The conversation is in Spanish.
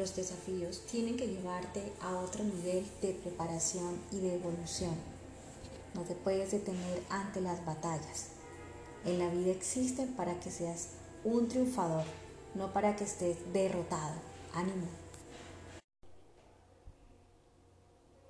Los desafíos tienen que llevarte a otro nivel de preparación y de evolución. No te puedes detener ante las batallas. En la vida existen para que seas un triunfador, no para que estés derrotado. Ánimo.